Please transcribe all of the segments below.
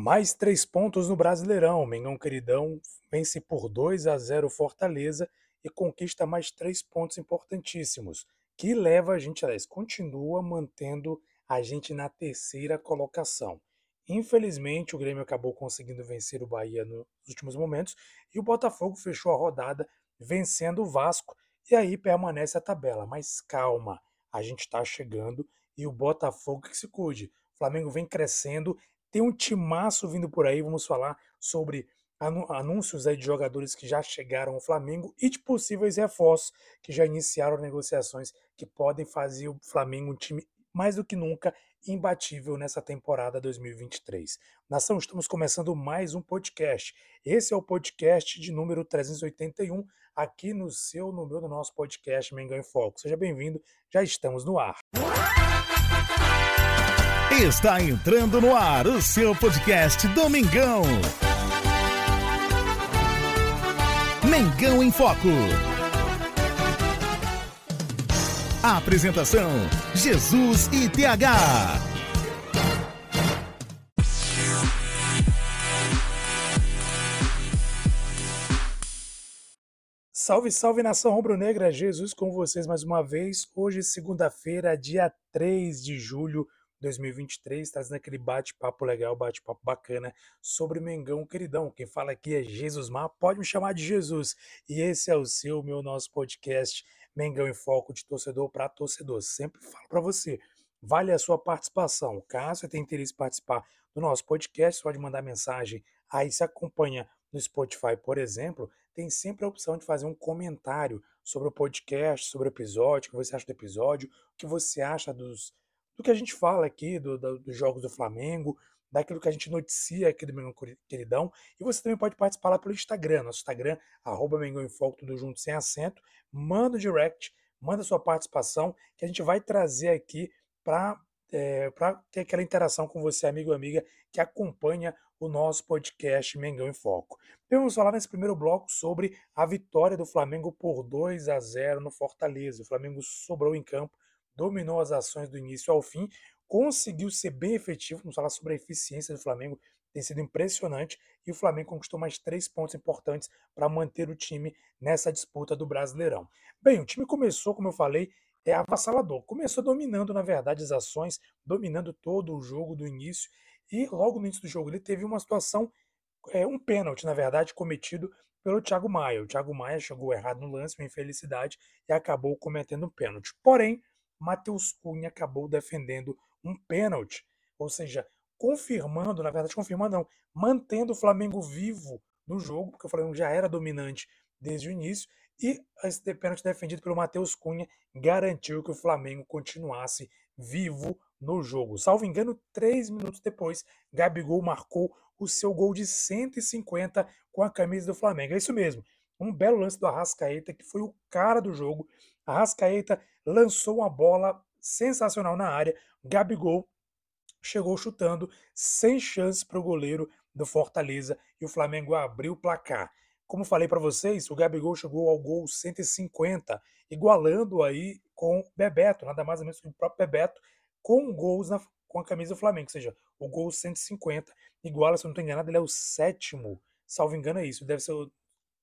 Mais três pontos no Brasileirão. Mengão Queridão vence por 2 a 0 Fortaleza e conquista mais três pontos importantíssimos, que leva a gente, aliás, continua mantendo a gente na terceira colocação. Infelizmente, o Grêmio acabou conseguindo vencer o Bahia nos últimos momentos e o Botafogo fechou a rodada vencendo o Vasco e aí permanece a tabela. Mas calma, a gente está chegando e o Botafogo que se cuide. O Flamengo vem crescendo, tem um timaço vindo por aí, vamos falar sobre anúncios aí de jogadores que já chegaram ao Flamengo e de possíveis reforços que já iniciaram negociações que podem fazer o Flamengo um time mais do que nunca imbatível nessa temporada 2023. Nação, estamos começando mais um podcast. Esse é o podcast de número 381 aqui no seu, no meu, no nosso podcast Mengão em Foco. Seja bem-vindo, já estamos no ar. Está entrando no ar o seu podcast Domingão. Mengão em Foco. Apresentação: Jesus e TH. Salve, salve nação rubro-negra, Jesus com vocês mais uma vez. Hoje, segunda-feira, dia 3 de julho 2023, trazendo aquele bate-papo legal, bate-papo bacana sobre Mengão queridão. Quem fala aqui é Jesus Mar, pode me chamar de Jesus. E esse é o seu, meu nosso podcast Mengão em Foco de torcedor para torcedor. Sempre falo para você, vale a sua participação. Caso você tenha interesse em participar do nosso podcast, pode mandar mensagem aí se acompanha no Spotify, por exemplo, tem sempre a opção de fazer um comentário sobre o podcast, sobre o episódio, o que você acha do episódio, o que você acha dos do que a gente fala aqui, do, do, dos jogos do Flamengo, daquilo que a gente noticia aqui do Mengão Queridão. E você também pode participar lá pelo Instagram, nosso Instagram, arroba Mengão em Foco, tudo junto, sem acento. Manda o direct, manda sua participação, que a gente vai trazer aqui para é, para ter aquela interação com você, amigo e amiga, que acompanha o nosso podcast Mengão em Foco. Vamos falar nesse primeiro bloco sobre a vitória do Flamengo por 2 a 0 no Fortaleza. O Flamengo sobrou em campo, dominou as ações do início ao fim, conseguiu ser bem efetivo. Vamos falar sobre a eficiência do Flamengo, tem sido impressionante. E o Flamengo conquistou mais três pontos importantes para manter o time nessa disputa do Brasileirão. Bem, o time começou, como eu falei, é avassalador. Começou dominando, na verdade, as ações, dominando todo o jogo do início. E logo no início do jogo ele teve uma situação, é, um pênalti, na verdade, cometido pelo Thiago Maia. O Thiago Maia chegou errado no lance, uma infelicidade, e acabou cometendo um pênalti. Porém, Matheus Cunha acabou defendendo um pênalti, ou seja, confirmando, na verdade, confirmando não, mantendo o Flamengo vivo no jogo, porque o Flamengo já era dominante desde o início, e esse pênalti defendido pelo Matheus Cunha garantiu que o Flamengo continuasse vivo no jogo. Salvo engano, três minutos depois, Gabigol marcou o seu gol de 150 com a camisa do Flamengo. É isso mesmo. Um belo lance do Arrascaeta, que foi o cara do jogo. Arrascaeta lançou uma bola sensacional na área. Gabigol chegou chutando sem chance para o goleiro do Fortaleza e o Flamengo abriu o placar. Como falei para vocês, o Gabigol chegou ao gol 150, igualando aí com Bebeto, nada mais ou menos que o próprio Bebeto, com gols na, com a camisa do Flamengo, ou seja, o gol 150, iguala, se eu não estou enganado, ele é o sétimo, salvo engano é isso, deve ser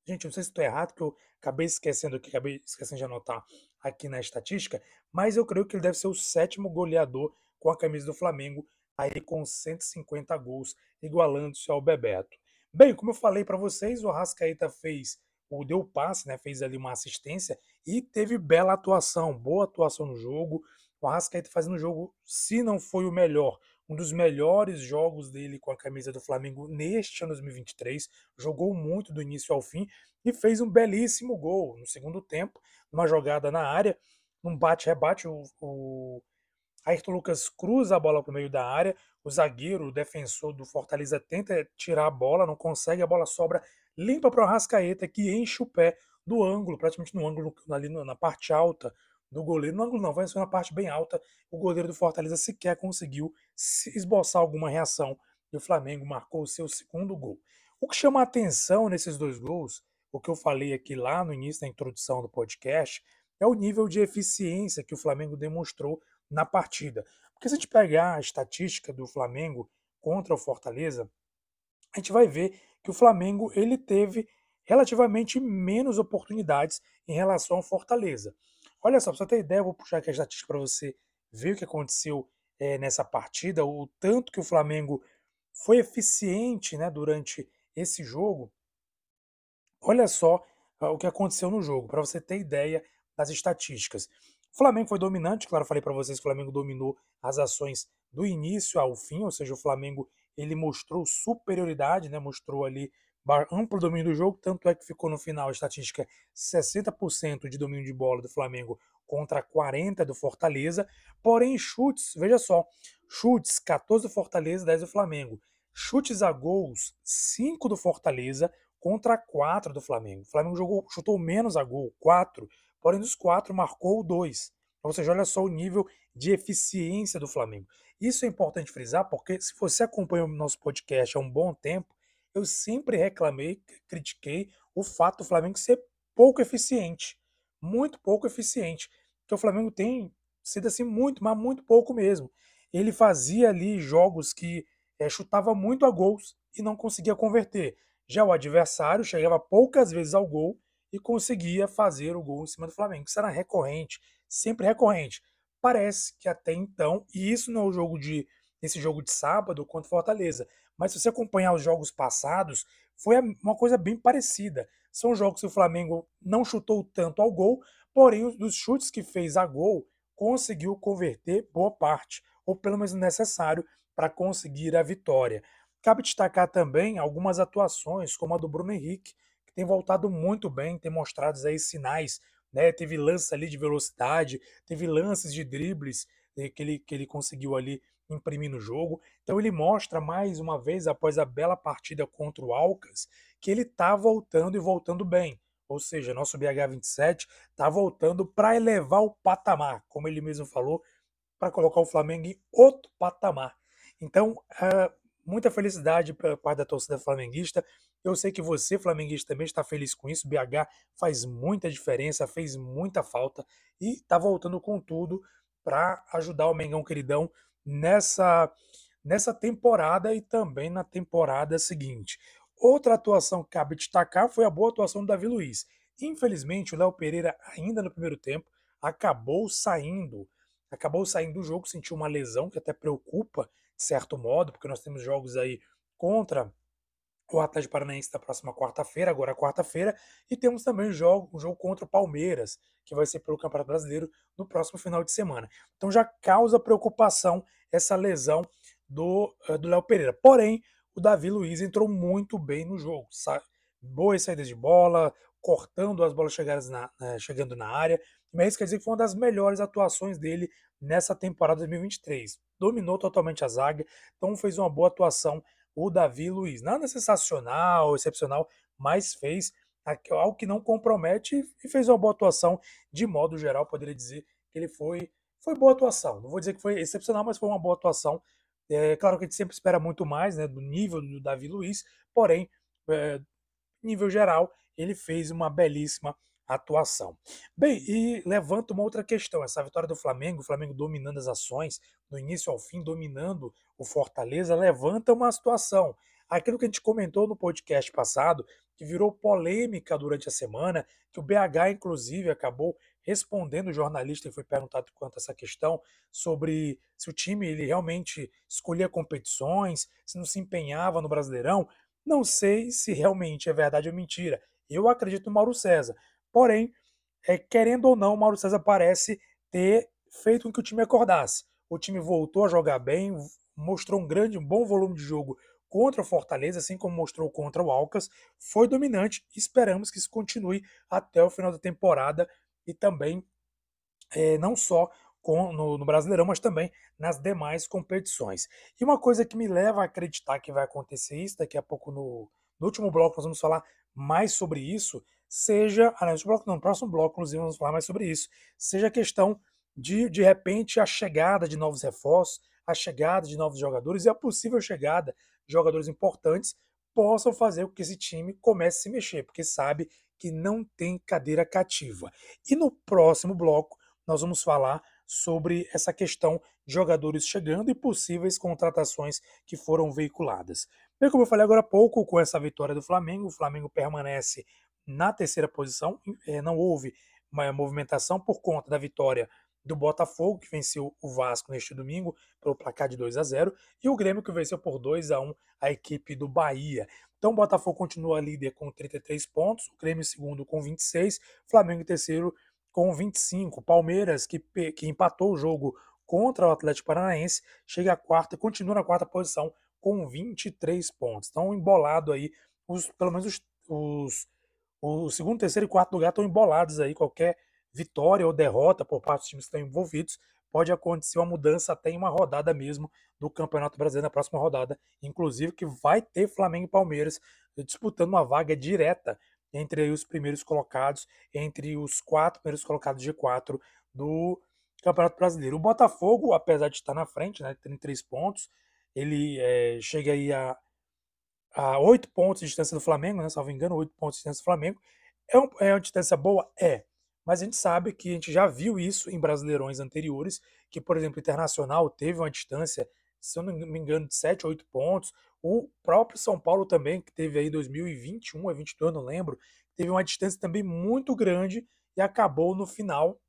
Gente, não sei se estou errado, que eu acabei esquecendo aqui, acabei esquecendo de anotar aqui na estatística, mas eu creio que ele deve ser o sétimo goleador com a camisa do Flamengo, aí com 150 gols, igualando-se ao Bebeto. Bem, como eu falei para vocês, o Arrascaeta fez o deu passe, né, fez ali uma assistência e teve bela atuação, boa atuação no jogo. O Arrascaeta fazendo o jogo, se não foi o melhor, um dos melhores jogos dele com a camisa do Flamengo neste ano 2023. Jogou muito do início ao fim e fez um belíssimo gol no segundo tempo, uma jogada na área, num bate-rebate. O, o Ayrton Lucas cruza a bola para o meio da área, o zagueiro, o defensor do Fortaleza, tenta tirar a bola, não consegue, a bola sobra limpa para o Arrascaeta, que enche o pé do ângulo, praticamente no ângulo, ali na parte alta do goleiro. No ângulo não, vai ser na parte bem alta. O goleiro do Fortaleza sequer conseguiu esboçar alguma reação e o Flamengo marcou o seu segundo gol. O que chama a atenção nesses dois gols, o que eu falei aqui lá no início da introdução do podcast, é o nível de eficiência que o Flamengo demonstrou na partida. Porque se a gente pegar a estatística do Flamengo contra o Fortaleza, a gente vai ver que o Flamengo ele teve relativamente menos oportunidades em relação ao Fortaleza. Olha só, para você ter ideia, eu vou puxar aqui a estatística para você ver o que aconteceu é, nessa partida, o tanto que o Flamengo foi eficiente né, durante esse jogo. Olha só uh, o que aconteceu no jogo, para você ter ideia das estatísticas. O Flamengo foi dominante, claro, falei para vocês que o Flamengo dominou as ações do início ao fim, ou seja, o Flamengo ele mostrou superioridade, né, mostrou ali amplo domínio do jogo, tanto é que ficou no final a estatística 60% de domínio de bola do Flamengo contra 40 do Fortaleza, porém chutes, veja só, chutes 14 do Fortaleza, 10 do Flamengo. Chutes a gols 5 do Fortaleza contra 4 do Flamengo. O Flamengo jogou, chutou menos a gol, 4, porém dos 4 marcou 2. Ou seja, olha só o nível de eficiência do Flamengo. Isso é importante frisar porque se você acompanha o nosso podcast há um bom tempo, eu sempre reclamei, critiquei o fato do Flamengo ser pouco eficiente. Muito pouco eficiente. Porque o Flamengo tem sido assim muito, mas muito pouco mesmo. Ele fazia ali jogos que é, chutava muito a gols e não conseguia converter. Já o adversário chegava poucas vezes ao gol e conseguia fazer o gol em cima do Flamengo. Isso era recorrente, sempre recorrente. Parece que até então, e isso não é jogo de esse jogo de sábado contra Fortaleza, mas se você acompanhar os jogos passados, foi uma coisa bem parecida. São jogos que o Flamengo não chutou tanto ao gol, porém, dos chutes que fez a gol, conseguiu converter boa parte, ou pelo menos necessário, para conseguir a vitória. Cabe destacar também algumas atuações, como a do Bruno Henrique, que tem voltado muito bem, tem mostrado aí sinais, né? Teve lances ali de velocidade, teve lances de dribles eh, que ele, que ele conseguiu ali imprimir no jogo. Então ele mostra mais uma vez, após a bela partida contra o Alcas, que ele está voltando e voltando bem. Ou seja, nosso BH27 está voltando para elevar o patamar, como ele mesmo falou, para colocar o Flamengo em outro patamar. Então, uh, muita felicidade para parte da torcida flamenguista. Eu sei que você, flamenguista, também está feliz com isso. BH faz muita diferença, fez muita falta e está voltando com tudo para ajudar o Mengão queridão nessa, nessa temporada e também na temporada seguinte. Outra atuação que cabe destacar foi a boa atuação do Davi Luiz. Infelizmente, o Léo Pereira, ainda no primeiro tempo, acabou saindo. Acabou saindo do jogo, sentiu uma lesão que até preocupa, de certo modo, porque nós temos jogos aí contra o Atlético Paranaense da próxima quarta-feira, agora quarta-feira, e temos também um jogo, um jogo contra o Palmeiras, que vai ser pelo Campeonato Brasileiro no próximo final de semana. Então já causa preocupação essa lesão do do Léo Pereira. Porém, o Davi Luiz entrou muito bem no jogo, boas saídas de bola, cortando as bolas na, uh, chegando na área, mas isso quer dizer que foi uma das melhores atuações dele nessa temporada 2023. Dominou totalmente a zaga, então fez uma boa atuação o Davi Luiz. Nada sensacional, excepcional, mas fez algo que não compromete e fez uma boa atuação. De modo geral, poderia dizer que ele foi, foi boa atuação. Não vou dizer que foi excepcional, mas foi uma boa atuação. É claro que a gente sempre espera muito mais né, do nível do Davi Luiz, porém, é, nível geral, ele fez uma belíssima atuação. Bem, e levanta uma outra questão, essa vitória do Flamengo, o Flamengo dominando as ações, do início ao fim, dominando o Fortaleza, levanta uma situação. Aquilo que a gente comentou no podcast passado, que virou polêmica durante a semana, que o BH, inclusive, acabou respondendo o jornalista que foi perguntado quanto a essa questão sobre se o time ele realmente escolhia competições, se não se empenhava no Brasileirão. Não sei se realmente é verdade ou mentira. Eu acredito no Mauro César. Porém, é, querendo ou não, o Mauro César parece ter feito com que o time acordasse. O time voltou a jogar bem, mostrou um grande, um bom volume de jogo contra o Fortaleza, assim como mostrou contra o Alcas, foi dominante. Esperamos que isso continue até o final da temporada e também é, não só com, no, no, Brasileirão, mas também nas demais competições. E uma coisa que me leva a acreditar que vai acontecer isso, daqui a pouco no, no último bloco nós vamos falar mais sobre isso, seja. No próximo bloco, inclusive, vamos falar mais sobre isso. Seja a questão de, de repente, a chegada de novos reforços, a chegada de novos jogadores e a possível chegada de jogadores importantes possam fazer com que esse time comece a se mexer, porque sabe que não tem cadeira cativa. E no próximo bloco, nós vamos falar sobre essa questão de jogadores chegando e possíveis contratações que foram veiculadas. Bem, como eu falei agora há pouco, com essa vitória do Flamengo, o Flamengo permanece na terceira posição, é, não houve uma movimentação por conta da vitória do Botafogo, que venceu o Vasco neste domingo pelo placar de 2 a 0, e o Grêmio que venceu por 2 a 1 a equipe do Bahia. Então o Botafogo continua líder com 33 pontos, o Grêmio segundo com 26, Flamengo terceiro com 25. Palmeiras, que, que empatou o jogo contra o Atlético Paranaense, chega à quarta, continua na quarta posição com 23 pontos. Então embolado aí, os, pelo menos os, os o segundo, terceiro e quarto lugar estão embolados aí. Qualquer vitória ou derrota por parte dos times que estão envolvidos pode acontecer uma mudança até em uma rodada mesmo do Campeonato Brasileiro na próxima rodada, inclusive que vai ter Flamengo e Palmeiras disputando uma vaga direta entre os primeiros colocados, entre os quatro primeiros colocados G4 do Campeonato Brasileiro. O Botafogo, apesar de estar na frente, né, 33 pontos, ele é, chega aí a a 8 pontos de distância do Flamengo, né? Salvo engano, 8 pontos de distância do Flamengo. É, um, é uma distância boa? É. Mas a gente sabe que a gente já viu isso em brasileirões anteriores, que, por exemplo, o Internacional teve uma distância, se eu não me engano, de 7 ou 8 pontos. O próprio São Paulo também, que teve aí 2021 ou 2022, não lembro, teve uma distância também muito grande e acabou no final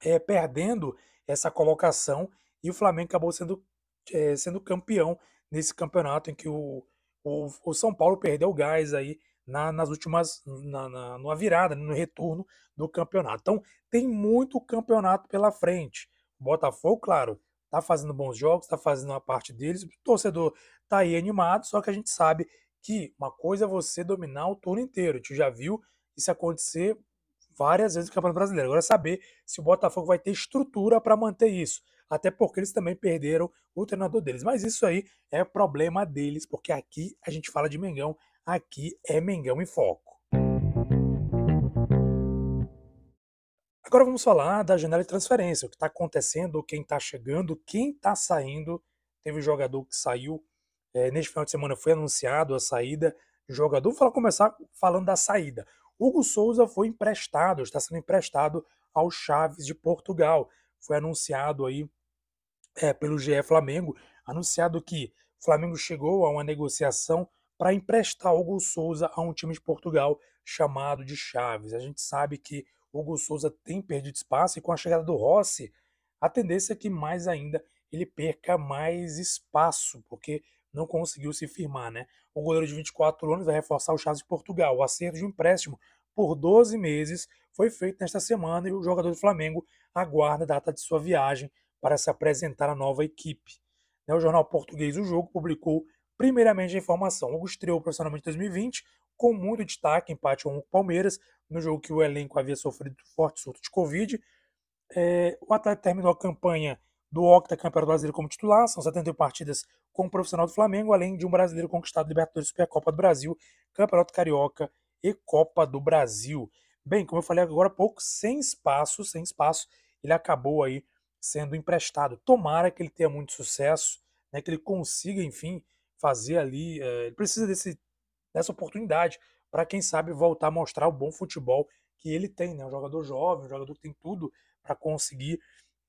é, perdendo essa colocação e o Flamengo acabou sendo, é, sendo campeão nesse campeonato em que o, o, o São Paulo perdeu o gás aí na, nas últimas, na, na, virada, no retorno do campeonato. Então, tem muito campeonato pela frente. O Botafogo, claro, tá fazendo bons jogos, tá fazendo a parte deles, o torcedor tá aí animado, só que a gente sabe que uma coisa é você dominar o turno inteiro. A gente já viu isso acontecer várias vezes no Campeonato Brasileiro. Agora saber se o Botafogo vai ter estrutura para manter isso até porque eles também perderam o treinador deles. Mas isso aí é problema deles, porque aqui a gente fala de Mengão, aqui é Mengão em foco. Agora vamos falar da janela de transferência, o que está acontecendo, quem está chegando, quem está saindo. Teve um jogador que saiu, é, neste final de semana foi anunciado a saída do jogador. Vou começar falando da saída. Hugo Souza foi emprestado, está sendo emprestado ao Chaves de Portugal. Foi anunciado aí é, pelo GE Flamengo, anunciado que o Flamengo chegou a uma negociação para emprestar Hugo Souza a um time de Portugal chamado de Chaves. A gente sabe que Hugo Souza tem perdido espaço e com a chegada do Rossi, a tendência é que mais ainda ele perca mais espaço, porque não conseguiu se firmar, né? O goleiro de 24 anos vai reforçar o Chaves de Portugal. O acerto de um empréstimo por 12 meses foi feito nesta semana e o jogador do Flamengo aguarda a data de sua viagem para se apresentar à nova equipe. Né, o jornal português O Jogo publicou primeiramente a informação. Hugo estreou profissionalmente em 2020, com muito destaque, empate com o Palmeiras, no jogo que o elenco havia sofrido forte surto de Covid. É, o atleta terminou a campanha do Octa Campeonato Brasileiro como titular, são 71 partidas como profissional do Flamengo, além de um brasileiro conquistado Libertadores Supercopa do Brasil, Campeonato Carioca e Copa do Brasil. Bem, como eu falei agora há pouco, sem espaço, sem espaço, ele acabou aí sendo emprestado. Tomara que ele tenha muito sucesso, né, que ele consiga, enfim, fazer ali. É, ele precisa desse, dessa oportunidade para, quem sabe, voltar a mostrar o bom futebol que ele tem. Né? Um jogador jovem, um jogador que tem tudo para conseguir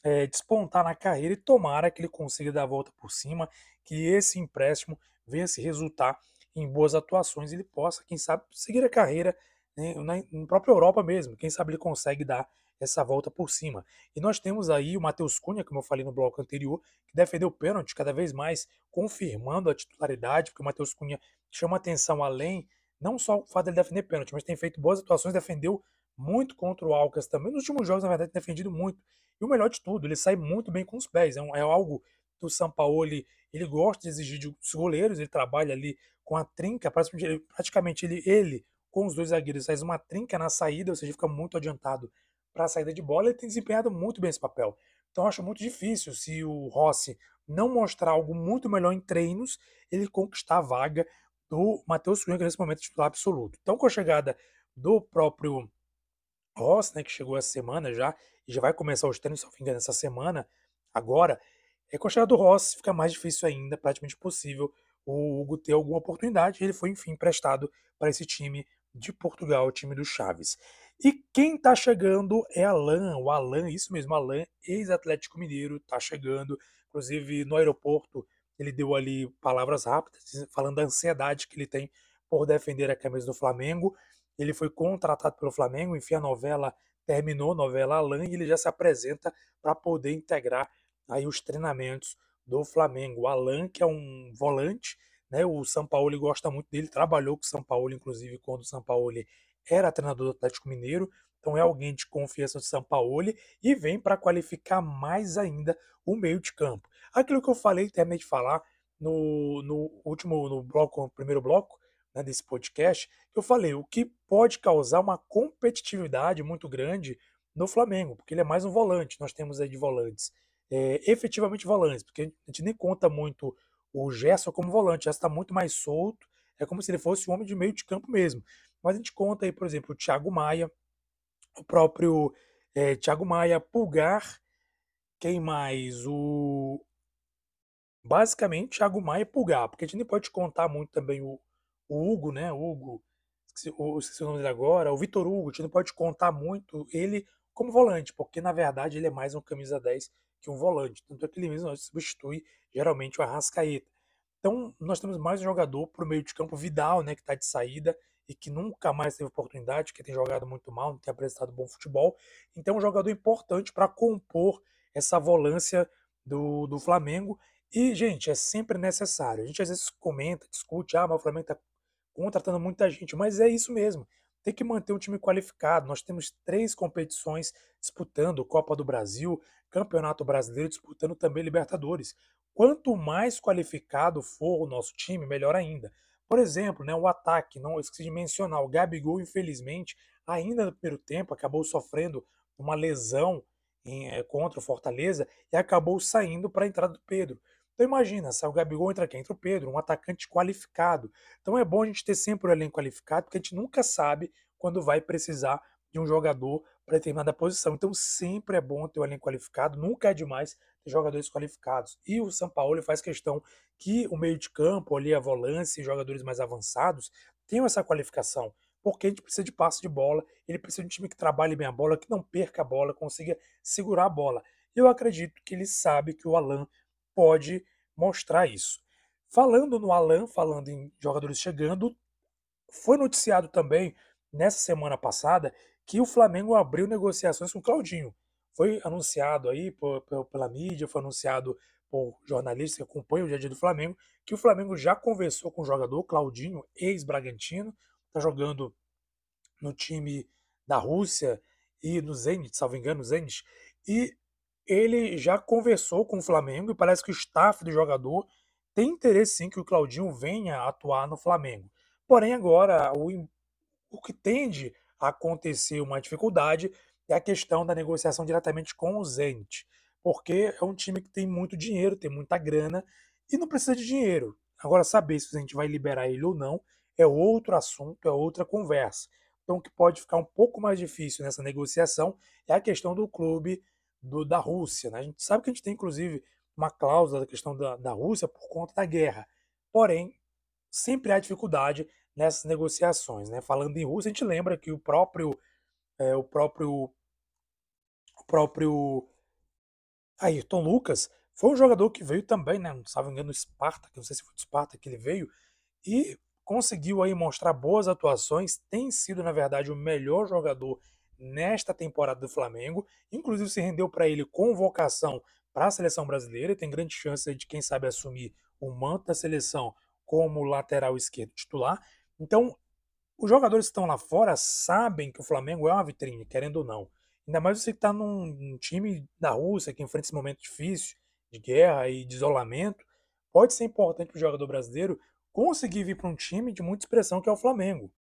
é, despontar na carreira e tomara que ele consiga dar a volta por cima, que esse empréstimo venha se resultar em boas atuações ele possa, quem sabe, seguir a carreira né, na, na própria Europa mesmo. Quem sabe ele consegue dar essa volta por cima. E nós temos aí o Matheus Cunha, como eu falei no bloco anterior, que defendeu o pênalti cada vez mais, confirmando a titularidade, porque o Matheus Cunha chama atenção além, não só o fato de ele defender pênalti, mas tem feito boas atuações, defendeu muito contra o Alcas também. Nos últimos jogos, na verdade, tem defendido muito. E o melhor de tudo, ele sai muito bem com os pés. É, um, é algo que o Sampaoli ele gosta de exigir dos goleiros, ele trabalha ali com a trinca, praticamente ele, ele com os dois zagueiros faz uma trinca na saída, ou seja, fica muito adiantado para a saída de bola, ele tem desempenhado muito bem esse papel. Então acho muito difícil se o Rossi não mostrar algo muito melhor em treinos, ele conquistar a vaga do Matheus Cunha, que nesse momento é titular absoluto. Então com a chegada do próprio Rossi, né, que chegou essa semana já, e já vai começar os treinos, se não me engano, essa semana, agora, é com a chegada do Rossi fica mais difícil ainda, praticamente possível, o Hugo ter alguma oportunidade. Ele foi, enfim, emprestado para esse time de Portugal, o time do Chaves. E quem tá chegando é Alan, o Alan, isso mesmo, Alan, ex-Atlético Mineiro, tá chegando. Inclusive no aeroporto ele deu ali palavras rápidas, falando da ansiedade que ele tem por defender a camisa do Flamengo. Ele foi contratado pelo Flamengo, enfim, a novela terminou, novela Alan, e ele já se apresenta para poder integrar aí os treinamentos do Flamengo. O Alan, que é um volante, né? O São Paulo gosta muito dele, trabalhou com o São Paulo, inclusive, quando o São Paulo era treinador do Atlético Mineiro. Então é alguém de confiança do São Paulo e vem para qualificar mais ainda o meio de campo. Aquilo que eu falei, terminei de falar no, no último no bloco, no primeiro bloco né, desse podcast, eu falei o que pode causar uma competitividade muito grande no Flamengo, porque ele é mais um volante. Nós temos aí de volantes é, efetivamente volantes, porque a gente nem conta muito o Gerson como volante, Gerson está muito mais solto, é como se ele fosse um homem de meio de campo mesmo. Mas a gente conta aí, por exemplo, o Thiago Maia, o próprio é, Thiago Maia, Pulgar, quem mais? O. Basicamente, Thiago Maia e Pulgar, porque a gente nem pode contar muito também o, o Hugo, né? O Hugo, esqueci, o, esqueci o nome dele agora, o Vitor Hugo, a gente não pode contar muito ele como volante, porque na verdade ele é mais um camisa 10 que um volante. Tanto é que ele mesmo substitui geralmente o Arrascaeta. Então, nós temos mais um jogador para o meio de campo, Vidal, né, que está de saída e que nunca mais teve oportunidade, que tem jogado muito mal, não tem apresentado bom futebol. Então, é um jogador importante para compor essa volância do, do Flamengo. E, gente, é sempre necessário. A gente às vezes comenta, discute, ah, mas o Flamengo está contratando muita gente, mas é isso mesmo. Tem que manter um time qualificado. Nós temos três competições disputando Copa do Brasil, Campeonato Brasileiro, disputando também Libertadores. Quanto mais qualificado for o nosso time, melhor ainda. Por exemplo, né, o ataque, não esqueci de mencionar, o Gabigol, infelizmente, ainda no primeiro tempo, acabou sofrendo uma lesão em, é, contra o Fortaleza e acabou saindo para a entrada do Pedro. Então imagina, se o Gabigol entra aqui, entra o Pedro, um atacante qualificado. Então é bom a gente ter sempre o elenco qualificado, porque a gente nunca sabe quando vai precisar de um jogador para determinada posição. Então sempre é bom ter o elenco qualificado, nunca é demais jogadores qualificados. E o São Paulo faz questão que o meio de campo, ali a volância e jogadores mais avançados tenham essa qualificação. Porque a gente precisa de passe de bola, ele precisa de um time que trabalhe bem a bola, que não perca a bola, consiga segurar a bola. Eu acredito que ele sabe que o Alan pode mostrar isso. Falando no Alan, falando em jogadores chegando, foi noticiado também nessa semana passada que o Flamengo abriu negociações com o Claudinho. Foi anunciado aí por, por, pela mídia, foi anunciado por jornalistas que acompanham o dia a dia do Flamengo, que o Flamengo já conversou com o jogador Claudinho, ex-Bragantino, está jogando no time da Rússia e no Zenit, salvo engano, no Zenit, e ele já conversou com o Flamengo e parece que o staff do jogador tem interesse sim que o Claudinho venha atuar no Flamengo. Porém, agora, o, o que tende a acontecer uma dificuldade é a questão da negociação diretamente com o Zenit, porque é um time que tem muito dinheiro, tem muita grana e não precisa de dinheiro. Agora, saber se a gente vai liberar ele ou não é outro assunto, é outra conversa. Então, o que pode ficar um pouco mais difícil nessa negociação é a questão do clube do, da Rússia. Né? A gente sabe que a gente tem, inclusive, uma cláusula da questão da, da Rússia por conta da guerra. Porém, sempre há dificuldade nessas negociações. Né? Falando em Rússia, a gente lembra que o próprio é, o próprio o próprio Ayrton Lucas foi um jogador que veio também, né? Não estava engano, do Sparta, que não sei se foi do Sparta que ele veio, e conseguiu aí mostrar boas atuações, tem sido, na verdade, o melhor jogador nesta temporada do Flamengo. Inclusive se rendeu para ele convocação para a seleção brasileira e tem grande chance de quem sabe assumir o manto da seleção como lateral esquerdo titular. Então, os jogadores que estão lá fora sabem que o Flamengo é uma vitrine, querendo ou não. Ainda mais você que está num, time da Rússia que enfrenta esse momento difícil de guerra e de isolamento. Pode ser importante para o jogador brasileiro conseguir vir para um time de muita expressão que é o Flamengo.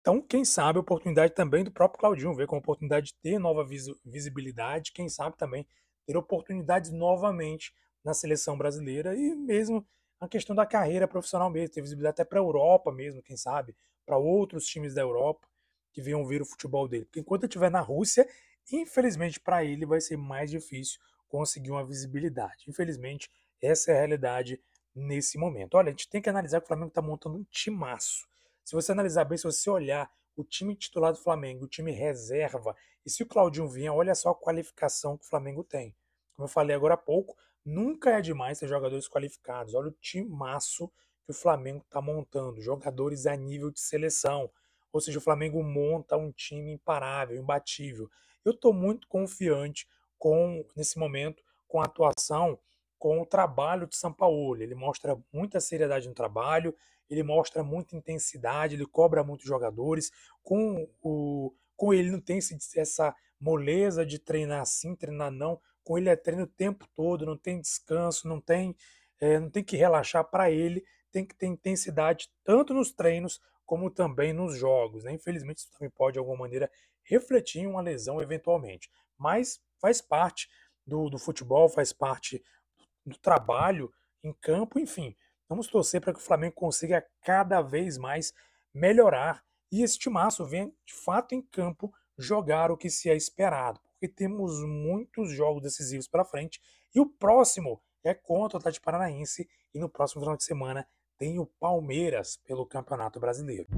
Então, quem sabe a oportunidade também do próprio Claudinho, ver com a oportunidade de ter nova visibilidade, quem sabe também ter oportunidades novamente na seleção brasileira e mesmo a questão da carreira profissional mesmo, ter visibilidade até para a Europa mesmo, quem sabe, para outros times da Europa que venham ver o futebol dele. Porque enquanto ele estiver na Rússia, infelizmente para ele vai ser mais difícil conseguir uma visibilidade. Infelizmente, essa é a realidade nesse momento. Olha, a gente tem que analisar que o Flamengo está montando um timaço. Se você analisar bem, se você olhar o time titular do Flamengo, o time reserva, e se o Claudinho vier, olha só a qualificação que o Flamengo tem. Como eu falei agora há pouco, nunca é demais ter jogadores qualificados. Olha o time maço que o Flamengo está montando, jogadores a nível de seleção. Ou seja, o Flamengo monta um time imparável, imbatível. Eu estou muito confiante com nesse momento com a atuação, com o trabalho de São Paulo. Ele mostra muita seriedade no trabalho, ele mostra muita intensidade, ele cobra muitos jogadores. Com o com ele não tem essa moleza de treinar assim, treinar não. Com ele é treino o tempo todo, não tem descanso, não tem é, não tem que relaxar para ele, tem que ter intensidade tanto nos treinos como também nos jogos. Né? Infelizmente, isso também pode, de alguma maneira, refletir em uma lesão eventualmente. Mas faz parte do, do futebol, faz parte do trabalho em campo, enfim. Vamos torcer para que o Flamengo consiga cada vez mais melhorar e esse timaço venha de fato em campo jogar o que se é esperado, porque temos muitos jogos decisivos pela frente e o próximo é contra o Atlético Paranaense e no próximo final de semana tem o Palmeiras pelo Campeonato Brasileiro.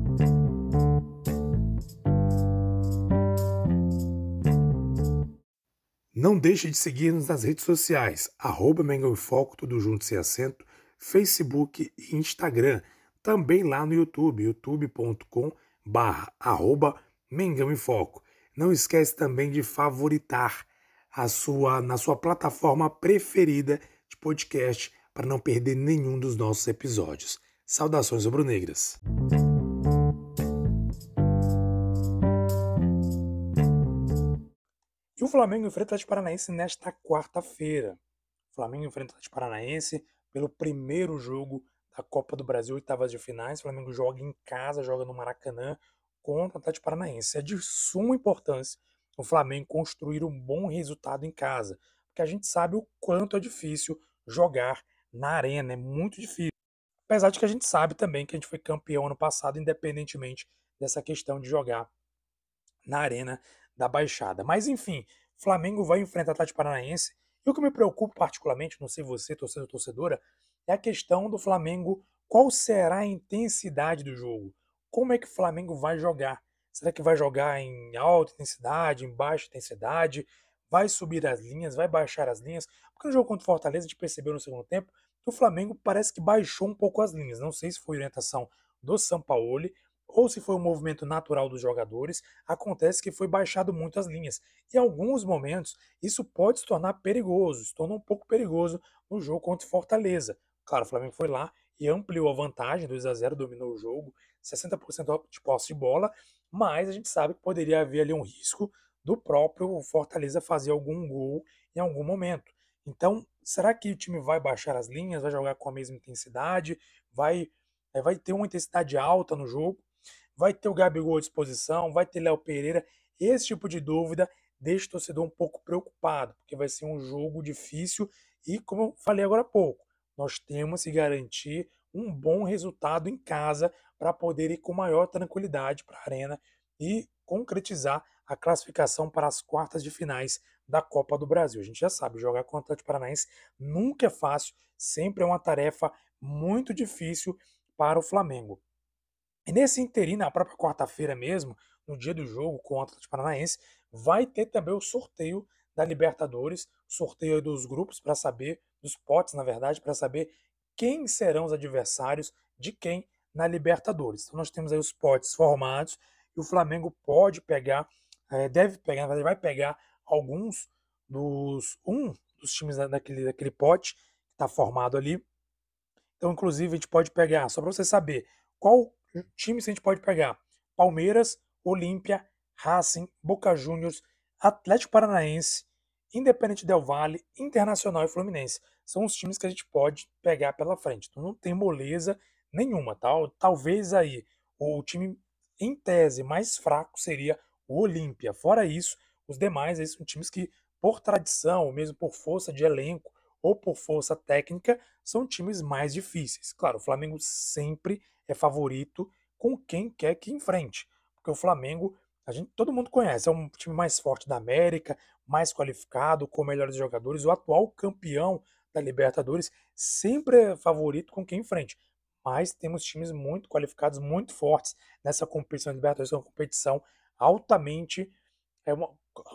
Não deixe de seguir-nos nas redes sociais, arroba Mengão em Foco, tudo junto sem acento, Facebook e Instagram. Também lá no YouTube, youtube.com arroba Mengão em Foco. Não esquece também de favoritar a sua, na sua plataforma preferida de podcast para não perder nenhum dos nossos episódios. Saudações rubro-negras. E o Flamengo enfrenta o Atlético Paranaense nesta quarta-feira. Flamengo enfrenta o Atlético Paranaense pelo primeiro jogo da Copa do Brasil, oitavas de finais. O Flamengo joga em casa, joga no Maracanã contra o Atlético Paranaense. É de suma importância o Flamengo construir um bom resultado em casa, porque a gente sabe o quanto é difícil jogar na arena, é muito difícil. Apesar de que a gente sabe também que a gente foi campeão ano passado, independentemente dessa questão de jogar na arena da Baixada. Mas enfim, Flamengo vai enfrentar o Atlético Paranaense. E o que me preocupa particularmente, não sei você, torcedor torcedora, é a questão do Flamengo. Qual será a intensidade do jogo? Como é que o Flamengo vai jogar? Será que vai jogar em alta intensidade, em baixa intensidade? Vai subir as linhas, vai baixar as linhas? Porque no jogo contra o Fortaleza a gente percebeu no segundo tempo que o Flamengo parece que baixou um pouco as linhas. Não sei se foi orientação do Sampaoli ou se foi um movimento natural dos jogadores. Acontece que foi baixado muito as linhas. E em alguns momentos isso pode se tornar perigoso, se torna um pouco perigoso no jogo contra o Fortaleza. Claro, o Flamengo foi lá e ampliou a vantagem, 2 a 0 dominou o jogo, 60% de posse de bola, mas a gente sabe que poderia haver ali um risco do próprio Fortaleza fazer algum gol em algum momento. Então, será que o time vai baixar as linhas, vai jogar com a mesma intensidade, vai, é, vai ter uma intensidade alta no jogo, vai ter o Gabigol à disposição, vai ter Léo Pereira? Esse tipo de dúvida deixa o torcedor um pouco preocupado, porque vai ser um jogo difícil e, como eu falei agora há pouco, nós temos que garantir um bom resultado em casa para poder ir com maior tranquilidade para a Arena e concretizar a classificação para as quartas de finais da Copa do Brasil. A gente já sabe, jogar contra o Atlético Paranaense nunca é fácil, sempre é uma tarefa muito difícil para o Flamengo. E nesse interim, na própria quarta-feira mesmo, no dia do jogo contra o Atlético Paranaense, vai ter também o sorteio da Libertadores, sorteio dos grupos para saber, dos potes, na verdade, para saber quem serão os adversários de quem na Libertadores. Então nós temos aí os potes formados e o Flamengo pode pegar, é, deve pegar, na verdade vai pegar alguns dos um dos times daquele, daquele pote que está formado ali. Então, inclusive, a gente pode pegar, só para você saber, qual time a gente pode pegar? Palmeiras, Olímpia, Racing, Boca Juniors, Atlético Paranaense, Independente Del Valle, Internacional e Fluminense. São os times que a gente pode pegar pela frente. Então não tem moleza nenhuma, tá? Talvez aí o time em tese mais fraco seria o Olímpia. Fora isso, os demais aí são times que, por tradição, ou mesmo por força de elenco, ou por força técnica, são times mais difíceis. Claro, o Flamengo sempre é favorito com quem quer que enfrente, porque o Flamengo, a gente, todo mundo conhece, é um time mais forte da América, mais qualificado, com melhores jogadores, o atual campeão da Libertadores sempre é favorito com quem enfrente. mas temos times muito qualificados, muito fortes nessa competição de Libertadores, é uma competição altamente é uma,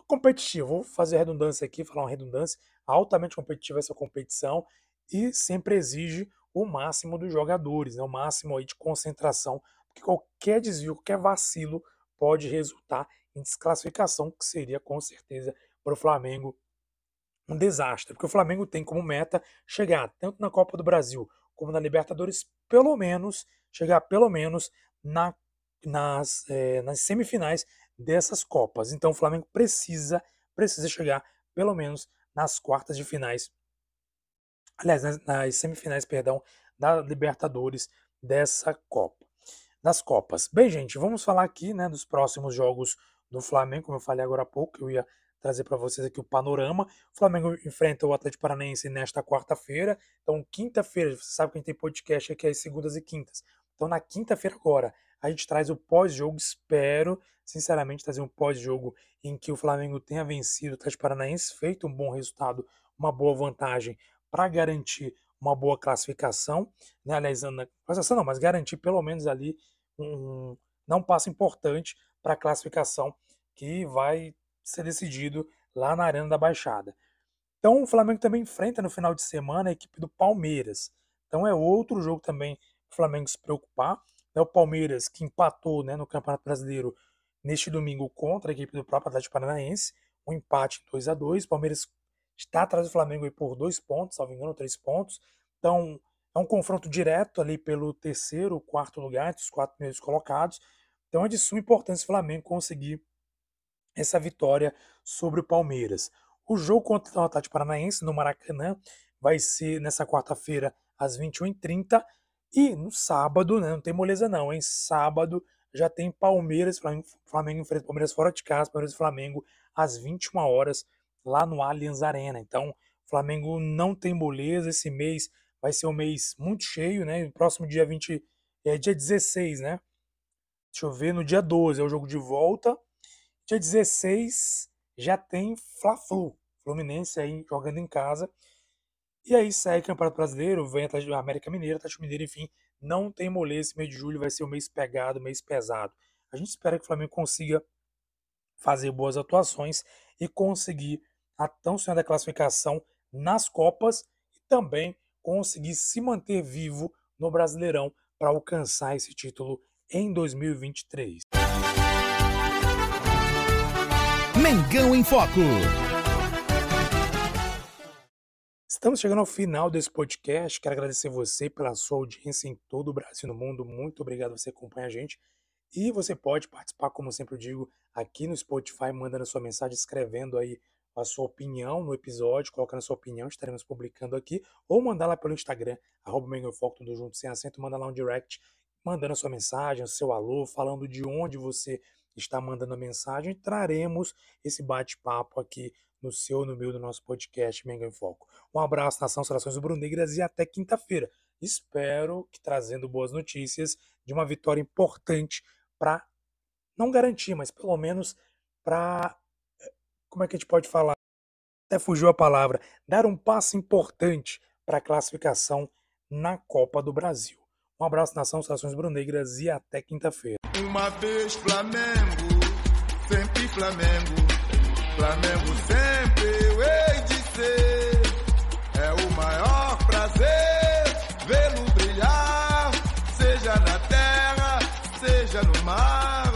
competitiva. Vou fazer redundância aqui, falar uma redundância, altamente competitiva essa competição e sempre exige o máximo dos jogadores, né, o máximo aí de concentração, porque qualquer desvio, qualquer vacilo pode resultar em desclassificação, que seria com certeza para o Flamengo um desastre, porque o Flamengo tem como meta chegar tanto na Copa do Brasil como na Libertadores, pelo menos, chegar pelo menos na, nas, é, nas semifinais dessas Copas. Então o Flamengo precisa, precisa chegar pelo menos nas quartas de finais, aliás, nas, nas semifinais, perdão, da Libertadores dessa Copa, das Copas. Bem, gente, vamos falar aqui, né, dos próximos jogos do Flamengo, como eu falei agora há pouco, eu ia trazer para vocês aqui o panorama. O Flamengo enfrenta o Atlético Paranaense nesta quarta-feira. Então, quinta-feira, você sabe que a gente tem podcast aqui às segundas e quintas. Então, na quinta-feira agora, a gente traz o pós-jogo. Espero, sinceramente, trazer um pós-jogo em que o Flamengo tenha vencido o Atlético Paranaense, feito um bom resultado, uma boa vantagem para garantir uma boa classificação, né? Aliás, na classificação não, mas garantir pelo menos ali um não passo importante para a classificação que vai ser decidido lá na Arena da Baixada. Então o Flamengo também enfrenta no final de semana a equipe do Palmeiras. Então é outro jogo também o Flamengo se preocupar. É o Palmeiras que empatou né, no Campeonato Brasileiro neste domingo contra a equipe do próprio Atlético Paranaense. Um empate 2 a 2 O Palmeiras está atrás do Flamengo por dois pontos, salvo engano, três pontos. Então é um confronto direto ali pelo terceiro, quarto lugar, entre os quatro primeiros colocados. Então é de suma importância o Flamengo conseguir essa vitória sobre o Palmeiras. O jogo contra o Atlético Paranaense no Maracanã vai ser nessa quarta-feira às 21h30 e no sábado, né, não tem moleza não, em sábado já tem Palmeiras, Flamengo, Flamengo enfrenta Palmeiras fora de casa, Palmeiras e Flamengo às 21 horas lá no Allianz Arena. Então, Flamengo não tem moleza esse mês, vai ser um mês muito cheio, né? Próximo dia 20 é dia 16, né? Deixa eu ver, no dia 12 é o jogo de volta Dia 16 já tem Fla-Flu, Fluminense aí jogando em casa. E aí segue o Campeonato Brasileiro, vem a América Mineira, Atlético Mineiro, enfim, não tem moleza. Esse mês de julho vai ser um mês pegado, mês pesado. A gente espera que o Flamengo consiga fazer boas atuações e conseguir a tão sonhada classificação nas Copas e também conseguir se manter vivo no Brasileirão para alcançar esse título em 2023. Mengão em Foco. Estamos chegando ao final desse podcast. Quero agradecer você pela sua audiência em todo o Brasil e no mundo. Muito obrigado por você acompanhar a gente. E você pode participar, como sempre digo, aqui no Spotify, mandando a sua mensagem, escrevendo aí a sua opinião no episódio, colocando a sua opinião, estaremos publicando aqui, ou mandar lá pelo Instagram, arroba tudo junto, sem acento, manda lá um direct, mandando a sua mensagem, o seu alô, falando de onde você está mandando a mensagem, traremos esse bate-papo aqui no seu, no meu, do nosso podcast Mengão em Foco. Um abraço, nação, saudações rubro-negras e até quinta-feira. Espero que trazendo boas notícias de uma vitória importante para, não garantir, mas pelo menos para, como é que a gente pode falar? Até fugiu a palavra, dar um passo importante para a classificação na Copa do Brasil. Um abraço, nação, saudações brunegras e até quinta-feira. Uma vez Flamengo, sempre Flamengo, Flamengo sempre eu hei de ser. É o maior prazer vê-lo brilhar, seja na terra, seja no mar.